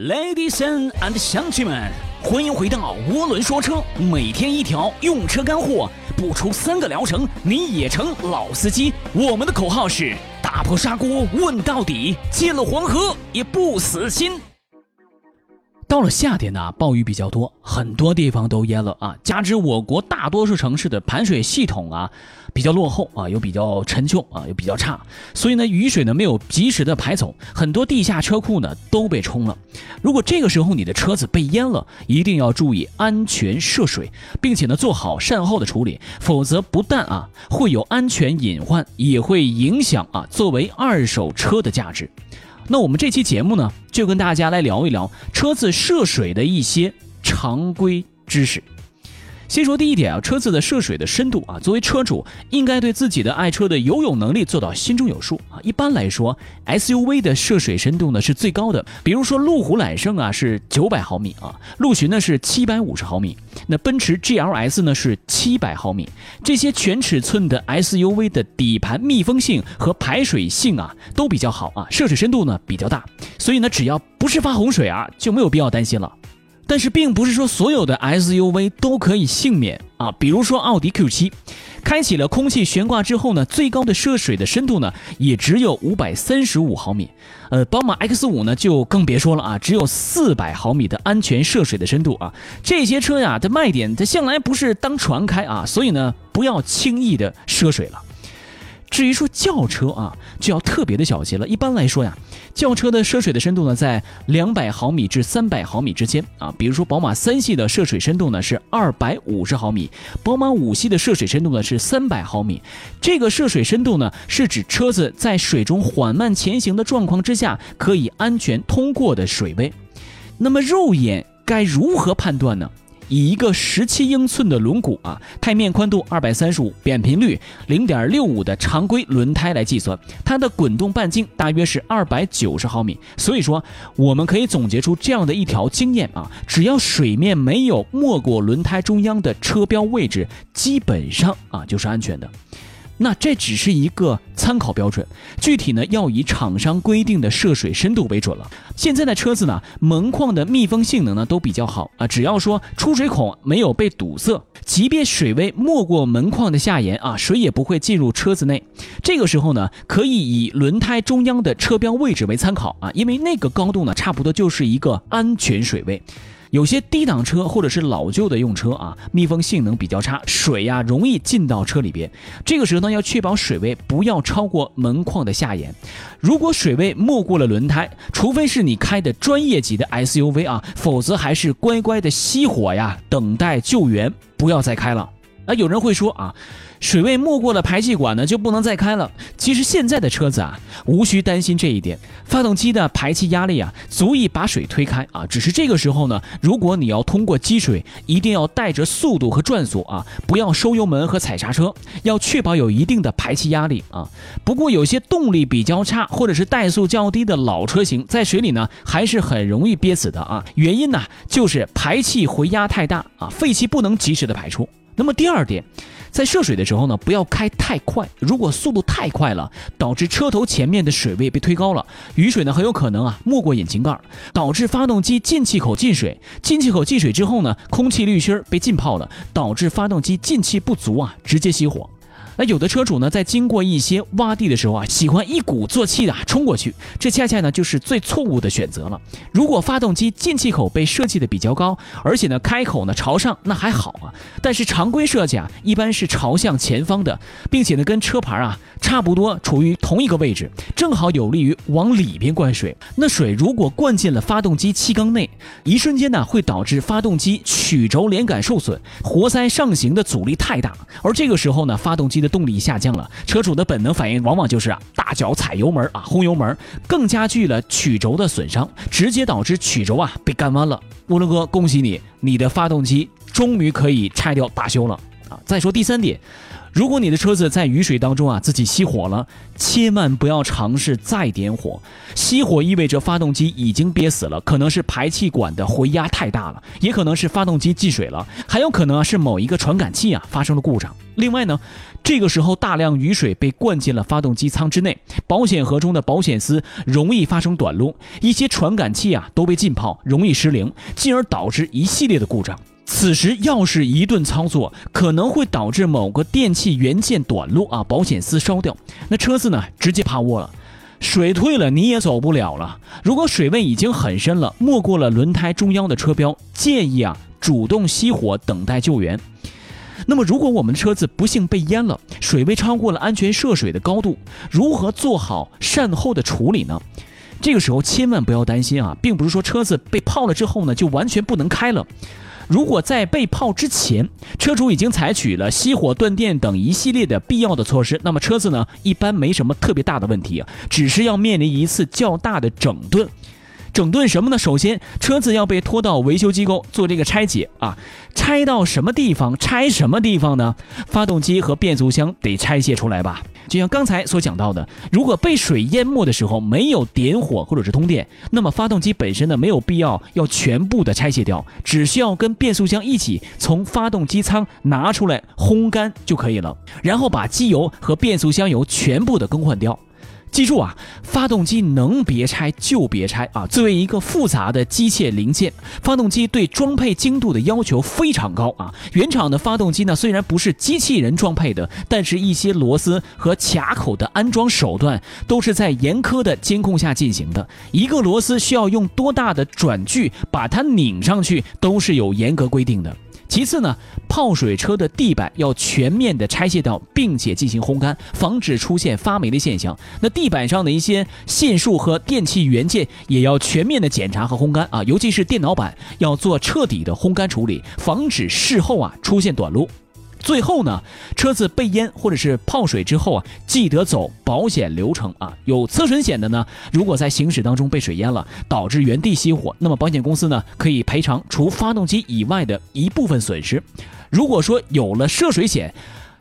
Ladies and 乡亲们，欢迎回到涡轮说车，每天一条用车干货，不出三个疗程你也成老司机。我们的口号是打破砂锅问到底，见了黄河也不死心。到了夏天呢，暴雨比较多，很多地方都淹了啊。加之我国大多数城市的排水系统啊比较落后啊，又比较陈旧啊，又比较差，所以呢，雨水呢没有及时的排走，很多地下车库呢都被冲了。如果这个时候你的车子被淹了，一定要注意安全涉水，并且呢做好善后的处理，否则不但啊会有安全隐患，也会影响啊作为二手车的价值。那我们这期节目呢，就跟大家来聊一聊车子涉水的一些常规知识。先说第一点啊，车子的涉水的深度啊，作为车主应该对自己的爱车的游泳能力做到心中有数啊。一般来说，SUV 的涉水深度呢是最高的，比如说路虎揽胜啊是九百毫米啊，陆巡呢是七百五十毫米，那奔驰 GLS 呢是七百毫米。这些全尺寸的 SUV 的底盘密封性和排水性啊都比较好啊，涉水深度呢比较大，所以呢只要不是发洪水啊，就没有必要担心了。但是并不是说所有的 SUV 都可以幸免啊，比如说奥迪 Q7，开启了空气悬挂之后呢，最高的涉水的深度呢也只有五百三十五毫米，呃，宝马 X5 呢就更别说了啊，只有四百毫米的安全涉水的深度啊。这些车呀，的卖点它向来不是当船开啊，所以呢不要轻易的涉水了。至于说轿车啊，就要特别的小心了。一般来说呀，轿车的涉水的深度呢，在两百毫米至三百毫米之间啊。比如说，宝马三系的涉水深度呢是二百五十毫米，宝马五系的涉水深度呢是三百毫米。这个涉水深度呢，是指车子在水中缓慢前行的状况之下，可以安全通过的水位。那么肉眼该如何判断呢？以一个十七英寸的轮毂啊，胎面宽度二百三十五，扁平率零点六五的常规轮胎来计算，它的滚动半径大约是二百九十毫米。所以说，我们可以总结出这样的一条经验啊，只要水面没有没过轮胎中央的车标位置，基本上啊就是安全的。那这只是一个参考标准，具体呢要以厂商规定的涉水深度为准了。现在的车子呢，门框的密封性能呢都比较好啊，只要说出水孔没有被堵塞，即便水位没过门框的下沿啊，水也不会进入车子内。这个时候呢，可以以轮胎中央的车标位置为参考啊，因为那个高度呢，差不多就是一个安全水位。有些低档车或者是老旧的用车啊，密封性能比较差，水呀容易进到车里边。这个时候呢，要确保水位不要超过门框的下沿。如果水位没过了轮胎，除非是你开的专业级的 SUV 啊，否则还是乖乖的熄火呀，等待救援，不要再开了。啊，有人会说啊。水位没过了排气管呢，就不能再开了。其实现在的车子啊，无需担心这一点，发动机的排气压力啊，足以把水推开啊。只是这个时候呢，如果你要通过积水，一定要带着速度和转速啊，不要收油门和踩刹车，要确保有一定的排气压力啊。不过有些动力比较差或者是怠速较低的老车型，在水里呢，还是很容易憋死的啊。原因呢，就是排气回压太大啊，废气不能及时的排出。那么第二点。在涉水的时候呢，不要开太快。如果速度太快了，导致车头前面的水位被推高了，雨水呢很有可能啊没过引擎盖，导致发动机进气口进水。进气口进水之后呢，空气滤芯被浸泡了，导致发动机进气不足啊，直接熄火。那有的车主呢，在经过一些洼地的时候啊，喜欢一鼓作气的冲过去，这恰恰呢就是最错误的选择了。如果发动机进气口被设计的比较高，而且呢开口呢朝上，那还好啊。但是常规设计啊，一般是朝向前方的，并且呢跟车牌啊差不多处于同一个位置，正好有利于往里边灌水。那水如果灌进了发动机气缸内，一瞬间呢会导致发动机曲轴连杆受损，活塞上行的阻力太大，而这个时候呢发动机的动力下降了，车主的本能反应往往就是啊，大脚踩油门啊，轰油门，更加剧了曲轴的损伤，直接导致曲轴啊被干弯了。乌龙哥，恭喜你，你的发动机终于可以拆掉大修了啊！再说第三点，如果你的车子在雨水当中啊自己熄火了，千万不要尝试再点火。熄火意味着发动机已经憋死了，可能是排气管的回压太大了，也可能是发动机进水了，还有可能啊是某一个传感器啊发生了故障。另外呢，这个时候大量雨水被灌进了发动机舱之内，保险盒中的保险丝容易发生短路，一些传感器啊都被浸泡，容易失灵，进而导致一系列的故障。此时要是一顿操作，可能会导致某个电器元件短路啊，保险丝烧掉，那车子呢直接趴窝了，水退了你也走不了了。如果水位已经很深了，没过了轮胎中央的车标，建议啊主动熄火等待救援。那么如果我们的车子不幸被淹了，水位超过了安全涉水的高度，如何做好善后的处理呢？这个时候千万不要担心啊，并不是说车子被泡了之后呢就完全不能开了。如果在被泡之前，车主已经采取了熄火、断电等一系列的必要的措施，那么车子呢，一般没什么特别大的问题，只是要面临一次较大的整顿。整顿什么呢？首先，车子要被拖到维修机构做这个拆解啊，拆到什么地方？拆什么地方呢？发动机和变速箱得拆卸出来吧。就像刚才所讲到的，如果被水淹没的时候没有点火或者是通电，那么发动机本身呢没有必要要全部的拆卸掉，只需要跟变速箱一起从发动机舱拿出来烘干就可以了，然后把机油和变速箱油全部的更换掉。记住啊，发动机能别拆就别拆啊！作为一个复杂的机械零件，发动机对装配精度的要求非常高啊。原厂的发动机呢，虽然不是机器人装配的，但是一些螺丝和卡口的安装手段都是在严苛的监控下进行的。一个螺丝需要用多大的转距把它拧上去，都是有严格规定的。其次呢，泡水车的地板要全面的拆卸掉，并且进行烘干，防止出现发霉的现象。那地板上的一些线束和电器元件也要全面的检查和烘干啊，尤其是电脑板要做彻底的烘干处理，防止事后啊出现短路。最后呢，车子被淹或者是泡水之后啊，记得走保险流程啊。有侧损险的呢，如果在行驶当中被水淹了，导致原地熄火，那么保险公司呢可以赔偿除发动机以外的一部分损失。如果说有了涉水险，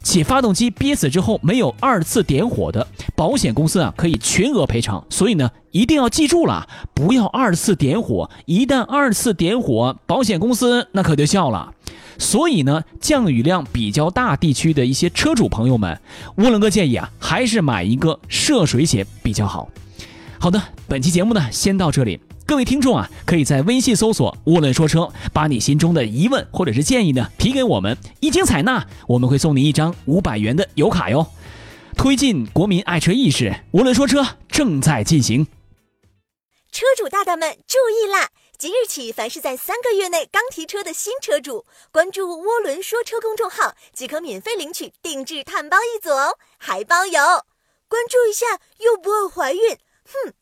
且发动机憋死之后没有二次点火的，保险公司啊可以全额赔偿。所以呢，一定要记住了，不要二次点火。一旦二次点火，保险公司那可就笑了。所以呢，降雨量比较大地区的一些车主朋友们，涡轮哥建议啊，还是买一个涉水险比较好。好的，本期节目呢，先到这里。各位听众啊，可以在微信搜索“涡轮说车”，把你心中的疑问或者是建议呢提给我们，一经采纳，我们会送你一张五百元的油卡哟。推进国民爱车意识，涡轮说车正在进行。车主大大们注意啦！即日起，凡是在三个月内刚提车的新车主，关注“涡轮说车”公众号即可免费领取定制碳包一组哦，还包邮。关注一下又不会怀孕，哼。